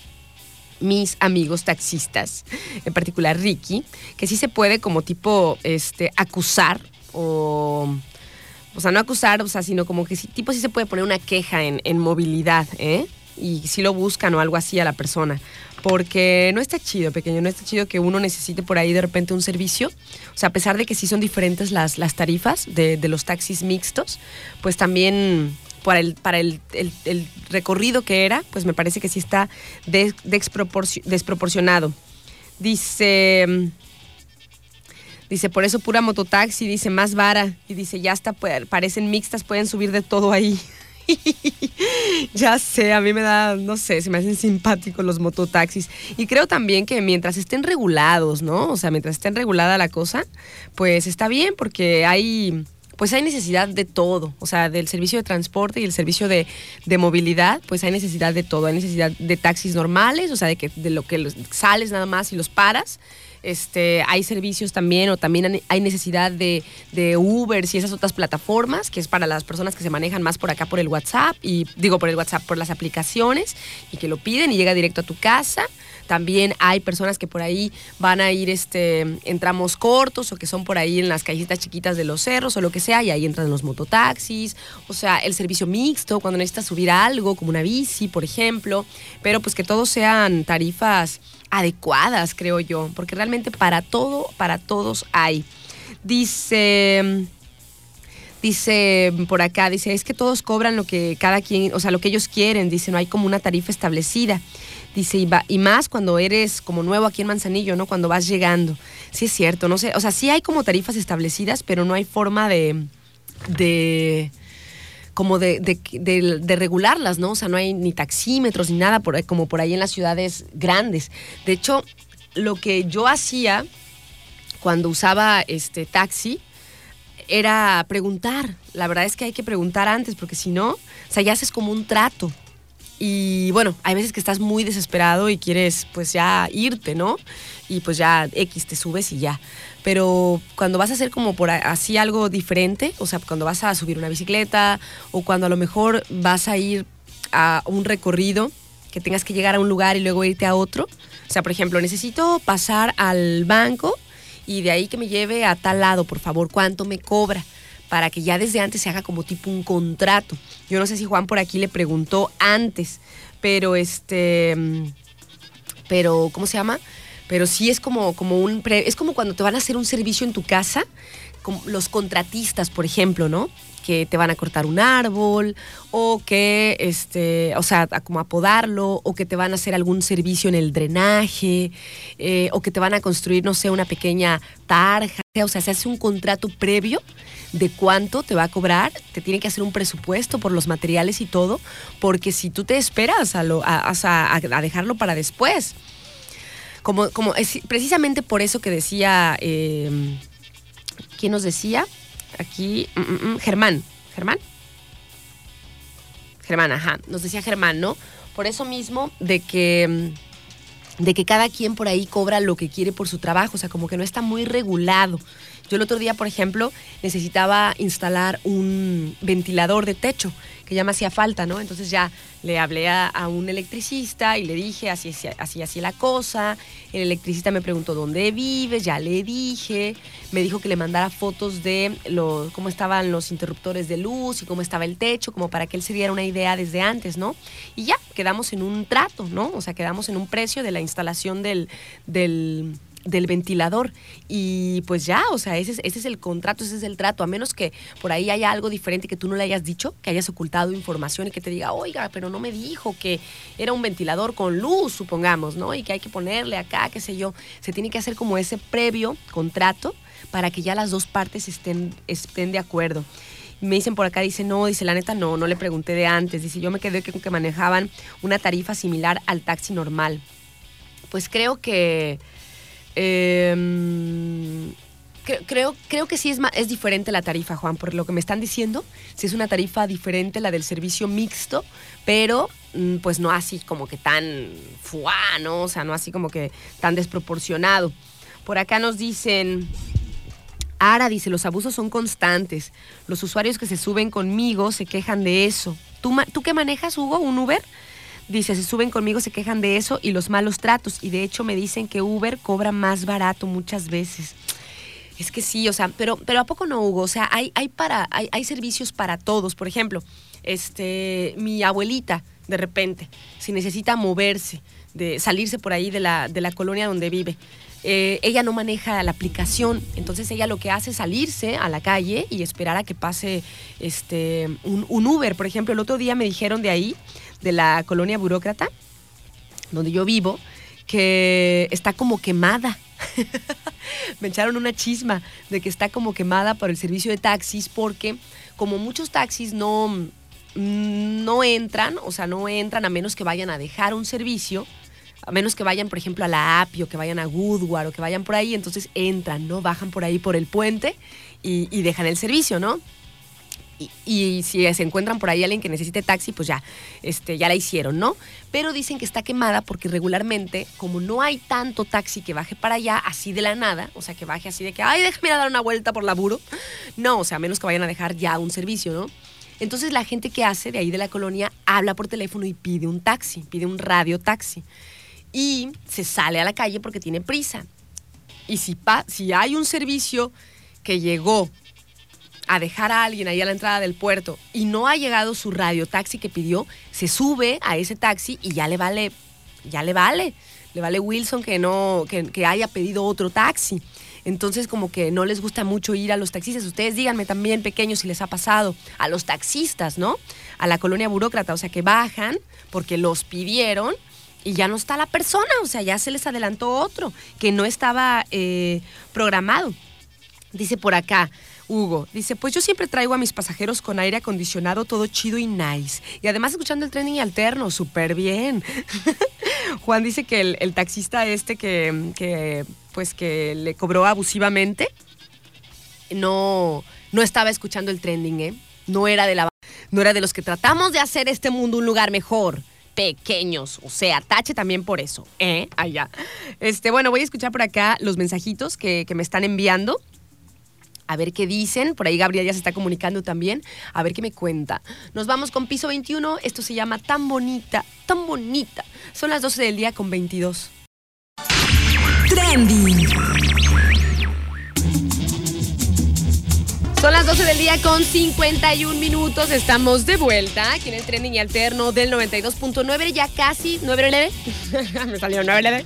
mis amigos taxistas, en particular Ricky, que sí se puede como tipo este acusar o o sea, no acusar, o sea, sino como que sí, tipo sí se puede poner una queja en, en movilidad, ¿eh? Y si lo buscan o algo así a la persona. Porque no está chido, pequeño, no está chido que uno necesite por ahí de repente un servicio. O sea, a pesar de que sí son diferentes las, las tarifas de, de los taxis mixtos, pues también para el, para el, el- recorrido que era, pues me parece que sí está des- desproporcio- desproporcionado. Dice, mm, dice, por eso pura mototaxi, dice, más vara. Y dice, ya está, pues, parecen mixtas, pueden subir de todo ahí. ya sé, a mí me da, no sé, se me hacen simpáticos los mototaxis. Y creo también que mientras estén regulados, ¿no? O sea, mientras estén regulada la cosa, pues está bien porque hay, pues hay necesidad de todo. O sea, del servicio de transporte y el servicio de, de movilidad, pues hay necesidad de todo. Hay necesidad de taxis normales, o sea, de, que, de lo que los- sales nada más y los paras. Este, hay servicios también o también hay necesidad de, de Ubers y esas otras plataformas, que es para las personas que se manejan más por acá por el WhatsApp y digo por el WhatsApp, por las aplicaciones y que lo piden y llega directo a tu casa. También hay personas que por ahí van a ir este, en tramos cortos o que son por ahí en las callecitas chiquitas de los cerros o lo que sea y ahí entran los mototaxis, o sea, el servicio mixto cuando necesitas subir algo como una bici, por ejemplo, pero pues que todos sean tarifas adecuadas, creo yo, porque realmente para todo, para todos hay. Dice, dice por acá, dice, es que todos cobran lo que cada quien, o sea, lo que ellos quieren, dice, no hay como una tarifa establecida. Dice, y, y más cuando eres como nuevo aquí en Manzanillo, ¿no? Cuando vas llegando. Sí es cierto, no sé, o sea, sí hay como tarifas establecidas, pero no hay forma de, de como de, de- de- regularlas, ¿no? O sea, no hay ni taxímetros ni nada por como por ahí en las ciudades grandes. De hecho, lo que yo hacía cuando usaba este taxi era preguntar. La verdad es que hay que preguntar antes, porque si no, o sea, ya haces como un trato. Y bueno, hay veces que estás muy desesperado y quieres pues ya irte, ¿no? Y pues ya X te subes y ya. Pero cuando vas a hacer como por así algo diferente, o sea, cuando vas a subir una bicicleta o cuando a lo mejor vas a ir a un recorrido que tengas que llegar a un lugar y luego irte a otro. O sea, por ejemplo, necesito pasar al banco y de ahí que me lleve a tal lado, por favor, ¿cuánto me cobra? Para que ya desde antes se haga como tipo un contrato. Yo no sé si Juan por aquí le preguntó antes, pero este, mm, pero, ¿cómo se llama? Pero sí es como, como un, pre- es como cuando te van a hacer un servicio en tu casa, los contratistas, por ejemplo, ¿no? Que te van a cortar un árbol, o que, este, o sea, como a podarlo, o que te van a hacer algún servicio en el drenaje, eh, o que te van a construir, no sé, una pequeña tarja. O sea, se hace un contrato previo de cuánto te va a cobrar, te tiene que hacer un presupuesto por los materiales y todo, porque si tú te esperas a, lo, a- a dejarlo para después, como, como es precisamente por eso que decía, eh, ¿quién nos decía? Aquí, mm, mm, mm, Germán, Germán. Germán, ajá, nos decía Germán, ¿no? Por eso mismo de que, de que cada quien por ahí cobra lo que quiere por su trabajo, o sea, como que no está muy regulado. Yo el otro día, por ejemplo, necesitaba instalar un ventilador de techo, que ya me hacía falta, ¿no? Entonces ya le hablé a, un electricista y le dije así, así, así, así la cosa. El electricista me preguntó dónde vives, ya le dije. Me dijo que le mandara fotos de lo, cómo estaban los interruptores de luz y cómo estaba el techo, como para que él se diera una idea desde antes, ¿no? Y ya, quedamos en un trato, ¿no? O sea, quedamos en un precio de la instalación del, del, del ventilador. Y pues ya, o sea, ese es, ese es el contrato, ese es el trato. A menos que por ahí haya algo diferente que tú no le hayas dicho, que hayas ocultado información y que te diga, oiga, pero no me dijo que era un ventilador con luz, supongamos, ¿no? Y que hay que ponerle acá, qué sé yo. Se tiene que hacer como ese previo contrato para que ya las dos partes estén, estén de acuerdo. Me dicen por acá, dice, no, dice, la neta no, no le pregunté de antes. Dice, yo me quedé con que manejaban una tarifa similar al taxi normal. Pues creo que... cre- creo, creo que sí es, es diferente la tarifa, Juan, por lo que me están diciendo. Sí es una tarifa diferente la del servicio mixto, pero mm, pues no así como que tan fuá, ¿no? O sea, no así como que tan desproporcionado. Por acá nos dicen, Ara dice, los abusos son constantes. Los usuarios que se suben conmigo se quejan de eso. ¿Tú, ¿tú qué manejas, Hugo? ¿Un Uber? Dice, se suben conmigo, se quejan de eso y los malos tratos. Y de hecho me dicen que Uber cobra más barato muchas veces. Es que sí, o sea, pero, pero ¿a poco no, Hugo? O sea, hay, hay, para, hay, hay servicios para todos. Por ejemplo, este, mi abuelita, de repente, si necesita moverse, de salirse por ahí de la, de la colonia donde vive, eh, ella no maneja la aplicación, entonces ella lo que hace es salirse a la calle y esperar a que pase este, un, un Uber. Por ejemplo, el otro día me dijeron de ahí, de la colonia burócrata, donde yo vivo, que está como quemada. me echaron una chisma de que está como quemada por el servicio de taxis porque como muchos taxis no, mm, no entran, o sea, no entran a menos que vayan a dejar un servicio, a menos que vayan, por ejemplo, a la API o que vayan a Goodward o que vayan por ahí, entonces entran, ¿no? Bajan por ahí por el puente y dejan el servicio, ¿no? Y, si se encuentran por ahí alguien que necesite taxi, pues ya, este, ya la hicieron, ¿no? Pero dicen que está quemada porque regularmente, como no hay tanto taxi que baje para allá así de la nada, o sea, que baje así de que, ay, déjame ir a dar una vuelta por laburo. No, o sea, a menos que vayan a dejar ya un servicio, ¿no? Entonces la gente que hace de ahí de la colonia habla por teléfono y pide un taxi, pide un radio taxi. Y se sale a la calle porque tiene prisa. Y si, si hay un servicio que llegó a dejar a alguien ahí a la entrada del puerto y no ha llegado su radio taxi que pidió, se sube a ese taxi y ya le vale, ya le vale. Le vale Wilson que no, que, que haya pedido otro taxi. Entonces, como que no les gusta mucho ir a los taxistas. Ustedes díganme también, pequeños, si les ha pasado a los taxistas, ¿no? A la colonia burócrata, o sea, que bajan porque los pidieron y ya no está la persona, o sea, ya se les adelantó otro que no estaba eh, programado. Dice por acá, Hugo, dice, pues yo siempre traigo a mis pasajeros con aire acondicionado, todo chido y nice. Y además escuchando el trending alterno, súper bien. Juan dice que el, taxista este que, que, pues que le cobró abusivamente, no, no estaba escuchando el trending, ¿eh? No era de la no era de los que tratamos de hacer este mundo un lugar mejor. Pequeños, o sea, tache también por eso, ¿eh? Allá. Este, bueno, voy a escuchar por acá los mensajitos que, que me están enviando. A ver qué dicen. Por ahí Gabriel ya se está comunicando también. A ver qué me cuenta. Nos vamos con piso 21. Esto se llama Tan Bonita, tan bonita. Son las 12 del día con 22. Trending. Son las las 12 del día con 51 minutos. Estamos de vuelta aquí en el trending y alterno del 92.9. Ya casi, 9 Me salió 9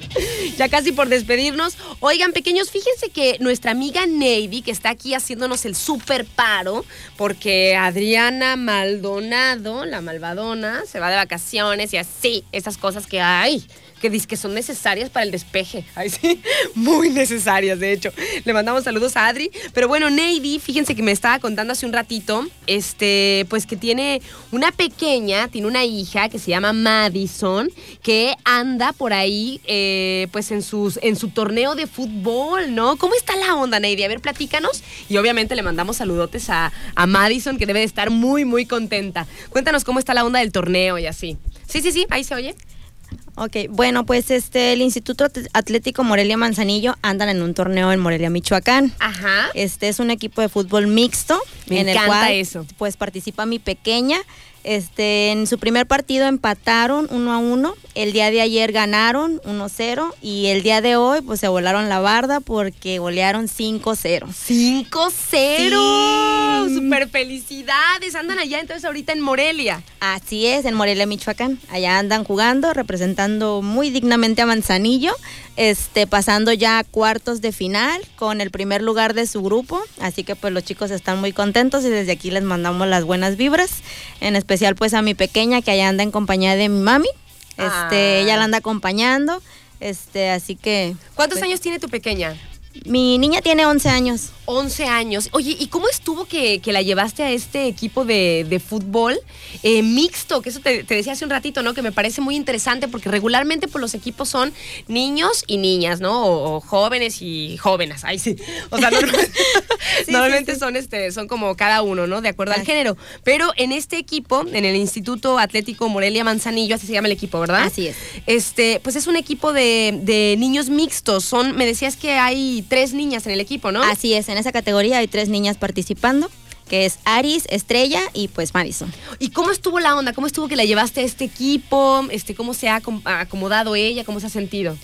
Ya casi por despedirnos. Oigan, pequeños, fíjense que nuestra amiga Navy, que está aquí haciéndonos el super paro, porque Adriana Maldonado, la malvadona, se va de vacaciones y así, esas cosas que hay que dice que son necesarias para el despeje. Ay, sí, muy necesarias, de hecho. Le mandamos saludos a Adri. Pero bueno, Navy, fíjense que me estaba contando hace un ratito, este, pues que tiene una pequeña, tiene una hija que se llama Madison, que anda por ahí, eh, pues en, sus, en su torneo de fútbol, ¿no? ¿Cómo está la onda, Navy? A ver, platícanos. Y obviamente le mandamos saludotes a, a Madison, que debe de estar muy, muy contenta. Cuéntanos cómo está la onda del torneo y así. Sí, sí, sí, ahí se oye. Ok, bueno, pues este, el Instituto Atlético Morelia Manzanillo andan en un torneo en Morelia, Michoacán. Ajá. Este es un equipo de fútbol mixto. Me en encanta el cual, eso. Pues participa mi pequeña. Este, en su primer partido empataron 1 a 1. El día de ayer ganaron 1-0 y el día de hoy pues se volaron la barda porque golearon 5-0. 5-0. Sí. Super felicidades. Andan allá entonces ahorita en Morelia. Así es, en Morelia, Michoacán. Allá andan jugando, representando muy dignamente a Manzanillo, este, pasando ya a cuartos de final con el primer lugar de su grupo. Así que pues los chicos están muy contentos y desde aquí les mandamos las buenas vibras. En especial pues a mi pequeña que allá anda en compañía de mi mami. Este, Ah. ella la anda acompañando. Este, así que. ¿Cuántos pues, años tiene tu pequeña? Mi niña tiene 11 años. 11 años. Oye, ¿y cómo estuvo que, que la llevaste a este equipo de, de fútbol eh, mixto? Que eso te, te decía hace un ratito, ¿no? Que me parece muy interesante porque regularmente pues, los equipos son niños y niñas, ¿no? O, o jóvenes y jóvenes. Ahí sí. O sea, Sí, normalmente sí, sí. son este son como cada uno, ¿no? De acuerdo al género. Pero en este equipo, en el Instituto Atlético Morelia Manzanillo, así se llama el equipo, ¿verdad? Así es. Este, pues es un equipo de, de niños mixtos. Son, me decías que hay tres niñas en el equipo, ¿no? Así es, en esa categoría hay tres niñas participando, que es Aris, Estrella y pues Madison. ¿Y cómo estuvo la onda? ¿Cómo estuvo que la llevaste a este equipo? Este, ¿Cómo se ha acom- acomodado ella? ¿Cómo se ha sentido?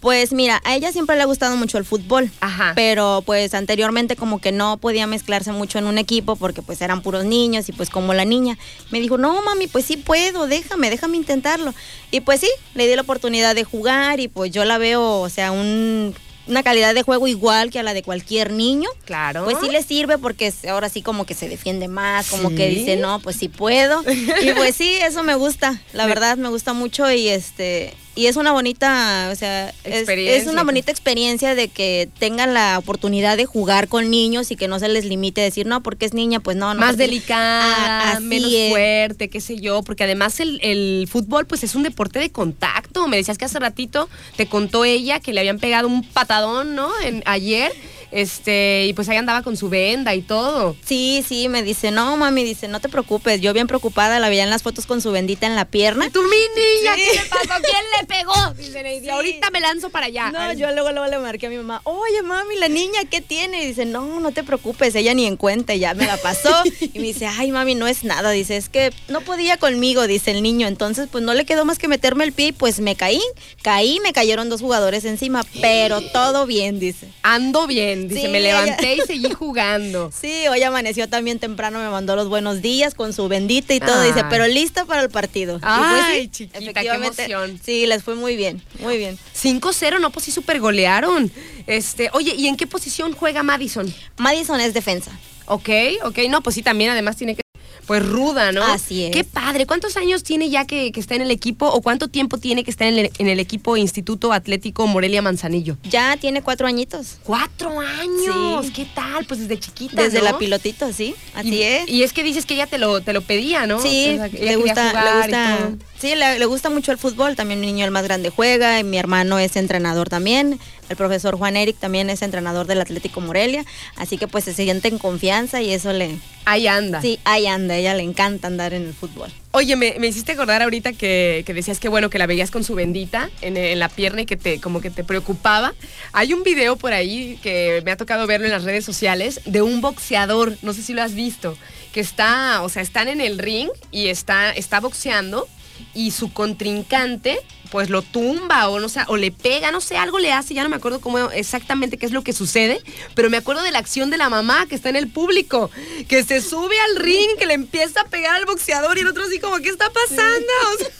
Pues mira, a ella siempre le ha gustado mucho el fútbol. Ajá. Pero pues anteriormente como que no podía mezclarse mucho en un equipo porque pues eran puros niños y pues como la niña me dijo, no mami, pues sí puedo, déjame, déjame intentarlo. Y pues sí, le di la oportunidad de jugar y pues yo la veo, o sea, un- una calidad de juego igual que a la de cualquier niño. Claro. Pues sí le sirve porque es- ahora sí como que se defiende más, como Sí. que dice, no, pues sí puedo. Y pues sí, eso me gusta, la verdad me gusta mucho y este y es una bonita, o sea, es, Experiencia. es una bonita experiencia de que tengan la oportunidad de jugar con niños y que no se les limite a decir, no, porque es niña, pues no, no. más delicada, Ah, menos es. fuerte, qué sé yo, porque además el, el fútbol pues es un deporte de contacto. Me decías que hace ratito te contó ella que le habían pegado un patadón, ¿no? En, ayer, este, y pues ahí andaba con su venda y todo. Sí, sí, me dice, no, mami, dice, no te preocupes. Yo bien preocupada, la veía en las fotos con su bendita en la pierna. ¡Tu mi niña! Sí. ¿Qué le pasó? ¿Quién le pegó? Dice Sí. ahorita me lanzo para allá. No, Ay, yo luego, luego le marqué a mi mamá, oye mami, la niña, ¿qué tiene? Y dice, no, no te preocupes, ella ni en cuenta, ya me la pasó. y me dice, ay mami, no es nada, dice, es que no podía conmigo, dice el niño. Entonces, pues no le quedó más que meterme el pie y pues me caí, caí, me cayeron dos jugadores encima, pero todo bien, dice. Ando bien, dice, Sí, me ella- levanté y seguí jugando. Sí, hoy amaneció también temprano, me mandó los buenos días con su bendita y todo, dice, pero lista para el partido. Pues Ay, chiquita, qué emoción. Sí, les fue muy bien, muy bien. 5-0, no, pues sí, super golearon. Este, oye, ¿y en qué posición juega Madison? Madison es defensa. Ok, ok, no, pues sí, también además tiene que pues ruda, ¿no? Así es. Qué padre. ¿Cuántos años tiene ya que, que está en el equipo o cuánto tiempo tiene que estar en el, en el equipo Instituto Atlético Morelia Manzanillo? Ya tiene cuatro añitos. ¡Cuatro años! Sí. ¿Qué tal? Pues desde chiquita, Desde ¿no? la pilotito, sí, así y, es. Y es que dices que ella te lo, te lo pedía, ¿no? Sí, O sea, le gusta, jugar le gusta, sí, le, le gusta mucho el fútbol. También mi niño el más grande juega, y mi hermano es entrenador también. El profesor Juan Eric también es entrenador del Atlético Morelia, así que pues se siente en confianza y eso le, Ahí anda. sí, ahí anda, a ella le encanta andar en el fútbol. Oye, me, me hiciste acordar ahorita que, que decías que bueno, que la veías con su bendita en, en la pierna y que te, como que te preocupaba. Hay un video por ahí que me ha tocado verlo en las redes sociales de un boxeador, no sé si lo has visto, que está, o sea, están en el ring y está, está boxeando y su contrincante pues lo tumba o no sé, o le pega, no sé, algo le hace, ya no me acuerdo cómo exactamente qué es lo que sucede, pero me acuerdo de la acción de la mamá que está en el público, que se sube al ring, que le empieza a pegar al boxeador y el otro así como, ¿qué está pasando? O sea,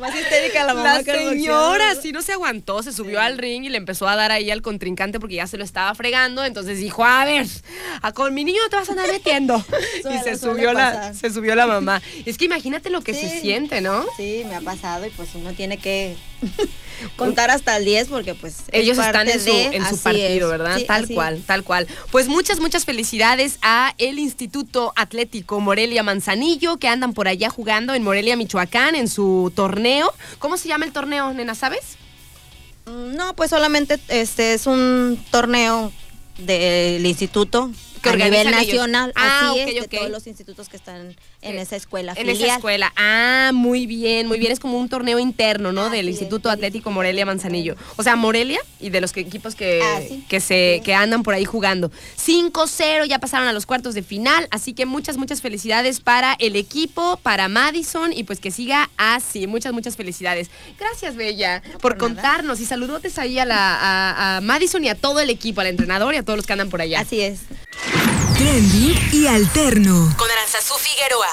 Más histérica la mamá la que señora sí no se aguantó, se subió al ring y le empezó a dar ahí al contrincante porque ya se lo estaba fregando, entonces dijo, a ver, a con mi niño te vas a andar metiendo. y se subió, la, se subió la mamá. Es que imagínate lo que se siente, ¿no? Sí, me ha pasado y pues uno tiene que contar hasta el 10 porque pues es Ellos están en su, de- en su así partido, es. ¿verdad? Sí, tal cual, tal cual. Pues muchas, muchas felicidades a el Instituto Atlético Morelia Manzanillo que andan por allá jugando en Morelia, Michoacán, en su torneo. ¿Cómo se llama el torneo, nena, sabes? Mm, No, pues solamente este es un torneo del instituto Que a nivel nacional, Ah, así es, de todos los institutos que están en esa escuela En filial. esa escuela. Ah, muy bien, muy bien. Es como un torneo interno, ¿no? Del Instituto Atlético Morelia Manzanillo. O sea, Morelia y de los que- equipos que, Ah, sí. que, se, que andan por ahí jugando. 5-0, ya pasaron a los cuartos de final. Así que muchas, muchas felicidades para el equipo, para Madison y pues que siga así. Muchas, muchas felicidades. Gracias, Bella, por, contarnos y saludotes ahí a, la, a, a Madison y a todo el equipo, al entrenador y a todos los que andan por allá. Así es. Trending y alterno. Con Aranzazú Figueroa.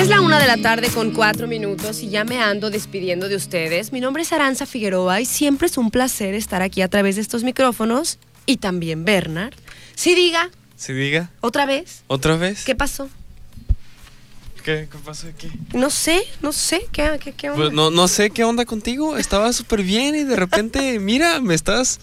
Es la una de la tarde con cuatro minutos y ya me ando despidiendo de ustedes. Mi nombre es Aranza Figueroa y siempre es un placer estar aquí a través de estos micrófonos y también Bernard. Sí, diga, Si diga, otra vez, otra vez. ¿qué pasó? ¿Qué, qué pasó aquí? No sé, no sé, ¿qué, qué, qué onda? Pues no, no sé qué onda contigo. Estaba súper bien y de repente, mira, me estás,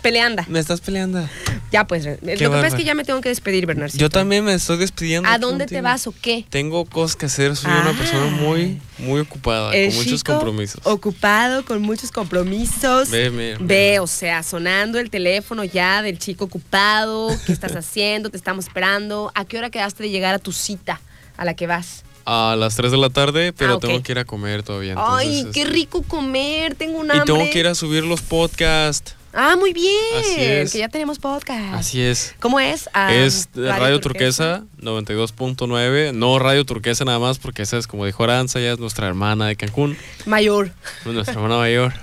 Peleanda. me estás peleando. Ya pues, lo que pasa es que ya me tengo que despedir, Bernardcito. Yo también me estoy despidiendo. ¿A dónde te vas o qué? Tengo cosas que hacer. Soy Ah. una persona muy, muy ocupada, El con muchos compromisos. Ocupado, con muchos compromisos. Ve, mira, Ve, o sea, sonando el teléfono ya del chico ocupado. ¿Qué estás haciendo? Te estamos esperando. ¿A qué hora quedaste de llegar a tu cita a la que vas? A las 3 de la tarde, pero Ah, tengo que ir a comer todavía. Ay, entonces, qué este, rico comer. Tengo un Y hambre. tengo que ir a subir los podcasts. Ah, muy bien. Así es. Que ya tenemos podcast. Así es. ¿Cómo es? Ah, es de Radio, Turquesa, 92.9. No Radio Turquesa nada más, porque esa es, como dijo Aranza, ya es nuestra hermana de Cancún, Mayor. nuestra hermana mayor.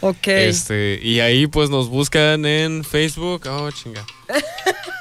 Ok. Este, y ahí pues nos buscan en Facebook. Oh, chinga.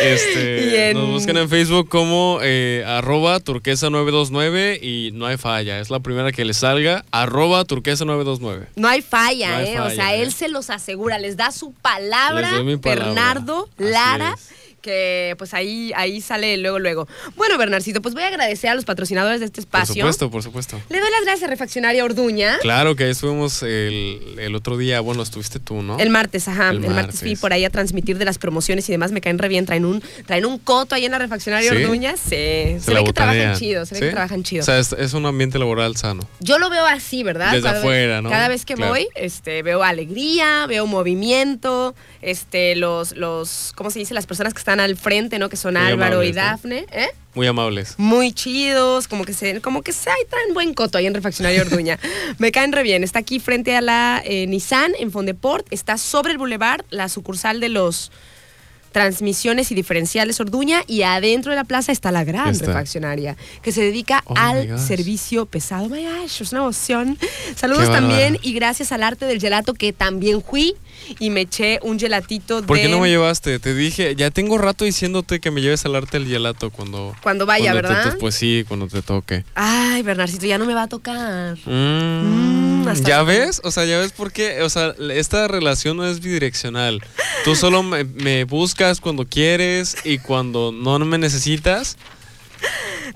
Este, en- Nos buscan en Facebook como eh, arroba turquesa929 y no hay falla. Es la primera que les salga, arroba turquesa929. No hay falla, No hay ¿eh? o falla, sea, ¿eh? él se los asegura, les da su palabra. Bernardo Así Lara. es. Que pues ahí, ahí sale luego, luego. Bueno, Bernarcito, pues voy a agradecer a los patrocinadores de este Por espacio. supuesto, por supuesto. Le doy las gracias a Refaccionaria Orduña. Claro que ahí estuvimos el, el otro día. Bueno, estuviste tú, ¿no? El martes, ajá. El, El martes. fui por ahí a transmitir de las promociones y demás. Me caen re bien. Traen un, traen un coto ahí en la refaccionaria ¿Sí? Orduña. Sí. Se, Se ve que trabajan chido. Se ve ¿Sí? que trabajan chido. O sea, es, es un ambiente laboral sano. Yo lo veo así, ¿verdad? Desde Cada vez- afuera, ¿no? Cada vez que Claro. voy, este, veo alegría, veo movimiento, este, los, los, ¿cómo se dice? Las personas que están al frente, ¿no? Que son Muy Álvaro y. Dafne, ¿eh? Muy amables. Muy chidos, como que se, como que se, ay, traen buen coto ahí en Refaccionario Orduña. Me caen re bien. Está aquí frente a la eh, Nissan en Fondeport, está sobre el Boulevard, la sucursal de los transmisiones y diferenciales Orduña y adentro de la plaza está la gran Está. refaccionaria que se dedica Oh al servicio pesado. My gosh, es una emoción. Saludos Qué también y gracias al arte del gelato que también fui y me eché un gelatito de ¿Por qué no me llevaste? Te dije, ya tengo rato diciéndote que me lleves al arte del gelato cuando... cuando vaya, cuando ¿verdad? pues sí, cuando te toque. Ay, Bernarcito, ya no me va a tocar. Mm, Mm, ¿Ya ves? O sea, ya ves por qué. O sea, esta relación no es bidireccional. Tú solo me, me buscas cuando quieres y cuando no me necesitas.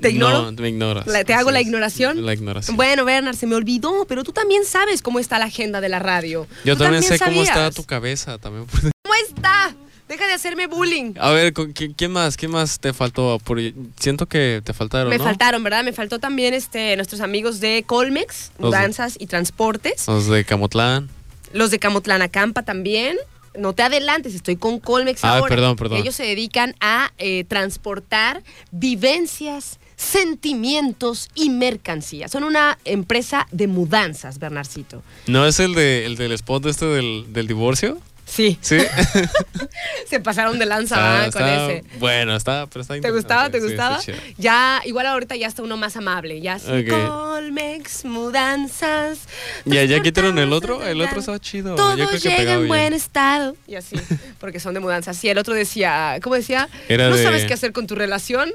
¿Te ignoro? No, me ignoras. ¿Te hago la ignoración? La ignoración. Bueno, Bernard, se me olvidó, pero tú también sabes cómo está la agenda de la radio. Yo también sé cómo está tu cabeza. También. ¿Cómo está? Deja de hacerme bullying. A ver, ¿con qui- ¿quién más? ¿Quién más te faltó? Por- siento que te faltaron, Me ¿no? faltaron, ¿verdad? Me faltó también este, nuestros amigos de Colmex, Mudanzas y Transportes. Los de Camotlán. Los de Camotlán Acampa también. No te adelantes, estoy con Colmex Ah, ahora. perdón, perdón. Ellos se dedican a eh, transportar vivencias, sentimientos y mercancías. Son una empresa de mudanzas, Bernarcito. ¿No es el, de, el del spot este del, del divorcio? Sí, ¿Sí? se pasaron de lanza Está- ¿verdad? con ese. Bueno, está, pero está ¿Te gustaba? ¿Te gustaba? Sí, ya, igual ahorita ya está uno más amable. Ya sí. Colmex, mudanzas. Ya, ya quitaron el otro. El otro estaba chido. Todo Yo creo que llega en buen estado. Y así, porque son de mudanzas. Sí, el otro decía, ¿cómo decía? Era ¿No de- sabes qué hacer con tu relación?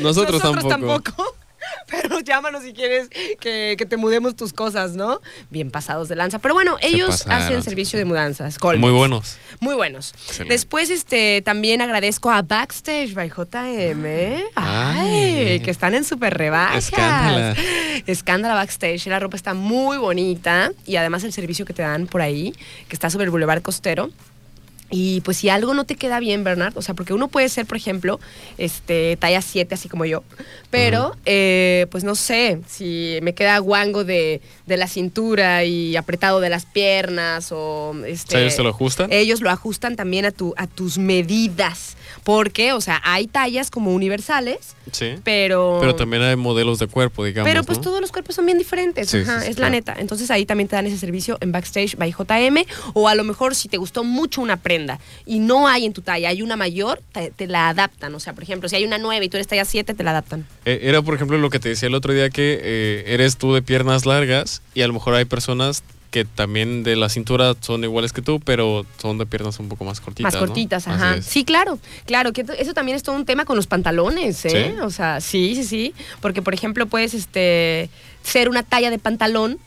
Nosotros, tampoco. tampoco. Pero llámanos si quieres que, que te mudemos tus cosas, ¿no? Bien pasados de lanza. Pero bueno, ellos hacen se servicio de mudanzas. Muy buenos. Muy buenos. Excelente. Después, este, también agradezco a Backstage by JM. Ay, Ay. que están en super rebajas. Escándala. Escándala Backstage. La ropa está muy bonita y además el servicio que te dan por ahí, que está sobre el Boulevard Costero. Y pues si algo no te queda bien, Bernard, o sea, porque uno puede ser, por ejemplo, este, talla 7, así como yo, pero eh, pues no sé, si me queda guango de, de la cintura y apretado de las piernas o... Este, O sea, ¿ellos te lo ajustan? Ellos lo ajustan también a, tu, a tus medidas, porque, o sea, hay tallas como universales, Sí. pero... Pero también hay modelos de cuerpo, digamos. Pero pues ¿no? todos los cuerpos son bien diferentes, Sí, ajá, sí, es la claro. neta. Entonces ahí también te dan ese servicio en Backstage by JM o a lo mejor si te gustó mucho una prenda y no hay en tu talla, hay una mayor, te, te la adaptan. O sea, por ejemplo, si hay una 9 y tú eres talla 7, te la adaptan. Eh, Era, por ejemplo, lo que te decía el otro día que eh, eres tú de piernas largas y a lo mejor hay personas que también de la cintura son iguales que tú, pero son de piernas un poco más cortitas. Más cortitas, ajá. Sí, claro, claro, que eso también es todo un tema con los pantalones, ¿eh? ¿Sí? O sea, sí, sí, sí. Porque, por ejemplo, puedes este, ser una talla de pantalón,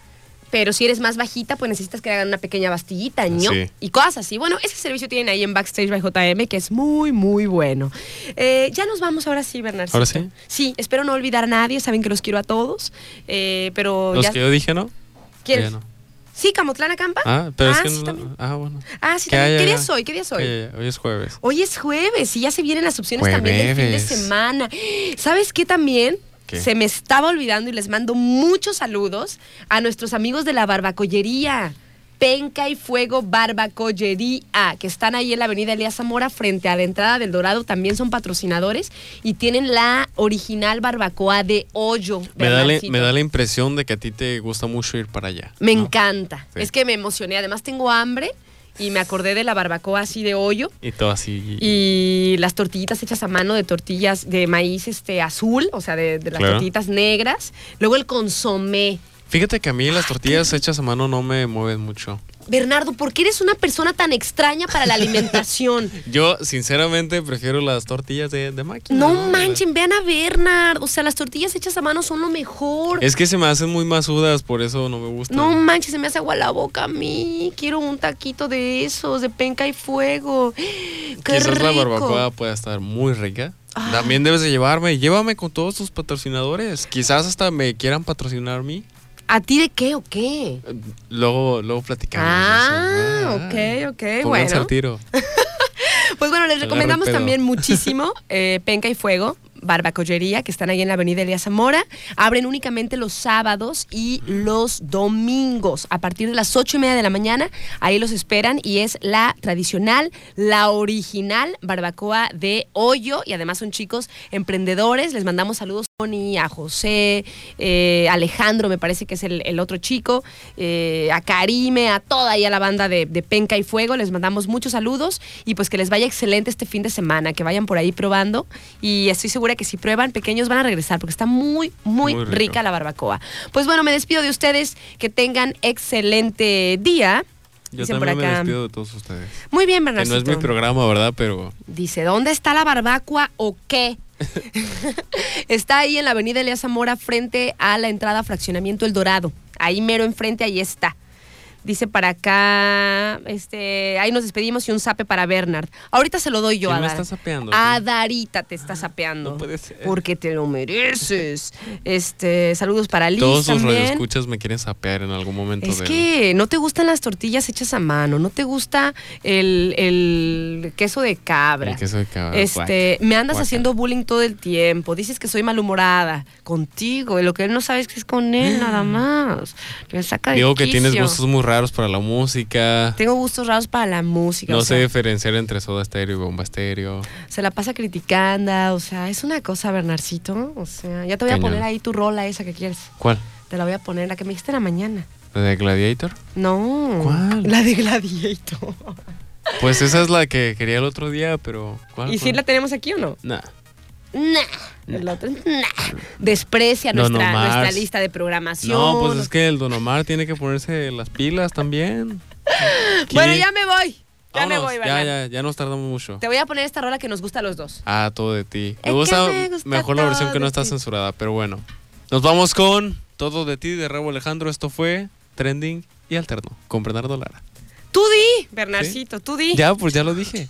pero si eres más bajita, pues necesitas que hagan una pequeña bastillita, ¿no? Sí. Y cosas así. Bueno, ese servicio tienen ahí en Backstage by JM, que es muy, muy bueno. Eh, ya nos vamos ahora sí, Bernardo. ¿Ahora sí? Sí, espero no olvidar a nadie, saben que los quiero a todos, eh, pero Los ya... que yo dije, ¿no? ¿Quieres? Ya no. Sí, Camotlana Campa. Ah, pero es que sí, no. también. Ah, bueno. Ah, sí, también. haya- ¿Qué día es hoy? ¿Qué día es hoy? Hoy es jueves. Hoy es jueves y ya se vienen las opciones también del fin de semana. ¿Sabes qué también? ¿Qué? Se me estaba olvidando y les mando muchos saludos a nuestros amigos de la barbacollería. Penca y Fuego Barbacollería, que están ahí en la avenida Elías Zamora frente a la entrada del Dorado, también son patrocinadores y tienen la original barbacoa de hoyo. Me da, la, me da la impresión de que a ti te gusta mucho ir para allá. Me ¿no? encanta. Sí. Es que me emocioné. Además tengo hambre y me acordé de la barbacoa así de hoyo. Y todo así. Y las tortillitas hechas a mano de tortillas de maíz este azul, o sea, de, de las Claro. tortillitas negras. Luego el consomé. Fíjate que a mí las tortillas hechas a mano no me mueven mucho. Bernardo, ¿por qué eres una persona tan extraña para la alimentación? Yo, sinceramente, prefiero las tortillas de, de máquina. No manchen, vean a Bernard. O sea, las tortillas hechas a mano son lo mejor. Es que se me hacen muy masudas, por eso no me gustan. No manches, se me hace agua la boca a mí. Quiero un taquito de esos, de penca y fuego. ¡Qué Quizás la barbacoa pueda estar muy rica. Ah. También debes de llevarme. Llévame con todos tus patrocinadores. Quizás hasta me quieran patrocinar a mí. ¿A ti de qué o qué? Luego, luego platicamos. Ah, eso. ok, ok, Pónganse bueno. al tiro. Pues bueno, les recomendamos también muchísimo eh, Penca y Fuego, Barbacollería, que están ahí en la avenida Elías Zamora. Abren únicamente los sábados y los domingos. A partir de las ocho y media de la mañana, ahí los esperan y es la tradicional, la original barbacoa de hoyo. Y además son chicos emprendedores. Les mandamos saludos a Tony, a José, eh, Alejandro, me parece que es el, el otro chico, eh, a Karime, a toda ahí a la banda de, de Penca y Fuego. Les mandamos muchos saludos y pues que les vaya excelente este fin de semana, que vayan por ahí probando. Y estoy segura que si prueban, pequeños van a regresar porque está muy, muy, rica la barbacoa. Pues bueno, me despido de ustedes, que tengan excelente día. Yo Dicen por también me despido de todos ustedes. Muy bien, Que no es mi programa, ¿verdad? Pero Dice, ¿dónde está la barbacoa o qué? está ahí en la avenida Elías Zamora frente a la entrada Fraccionamiento El Dorado. Ahí mero enfrente, ahí está. Dice para acá, este, ahí nos despedimos y un zape para Bernard. Ahorita se lo doy yo ¿Quién a Dar. está sapeando? A Darita te está sapeando. No puede ser. Porque te lo mereces. Este, saludos para Liz todos también. radioescuchas me quieren sapear en algún momento. Es del- que no te gustan las tortillas hechas a mano, no te gusta el, el queso de cabra. El queso de cabra, Este, me andas haciendo bullying todo el tiempo. Dices que soy malhumorada contigo y lo que él no sabe es que es con él nada más. Me saca de Digo que tienes gustos muy raros para la música. Tengo gustos raros para la música. No o sé sea, diferenciar entre soda estéreo y bomba estéreo. Se la pasa criticando, o sea, es una cosa, Bernarcito. O sea, ya te voy a poner ahí tu rola esa que quieres. ¿Cuál? Te la voy a poner, la que me dijiste en la mañana. ¿La de Gladiator? No. ¿Cuál? La de Gladiator. Pues esa es la que quería el otro día, pero ¿cuál? ¿Y si la tenemos aquí o no? Nah. Nah. El otro, nah. Desprecia nuestra, lista de programación. No, pues es que el Don Omar tiene que ponerse las pilas también. Bueno, ya me voy. Ya me voy, ya, Bernal. ya, ya nos tardamos mucho. Te voy a poner esta rola que nos gusta a los dos. Ah, todo de ti. Me gusta, me gusta mejor la versión que no está ti. censurada, pero bueno. Nos vamos con Todo de ti de Rebo Alejandro. Esto fue Trending y Alterno con Bernardo Lara. Tú di, Bernarcito, tú di. Ya, pues ya lo dije.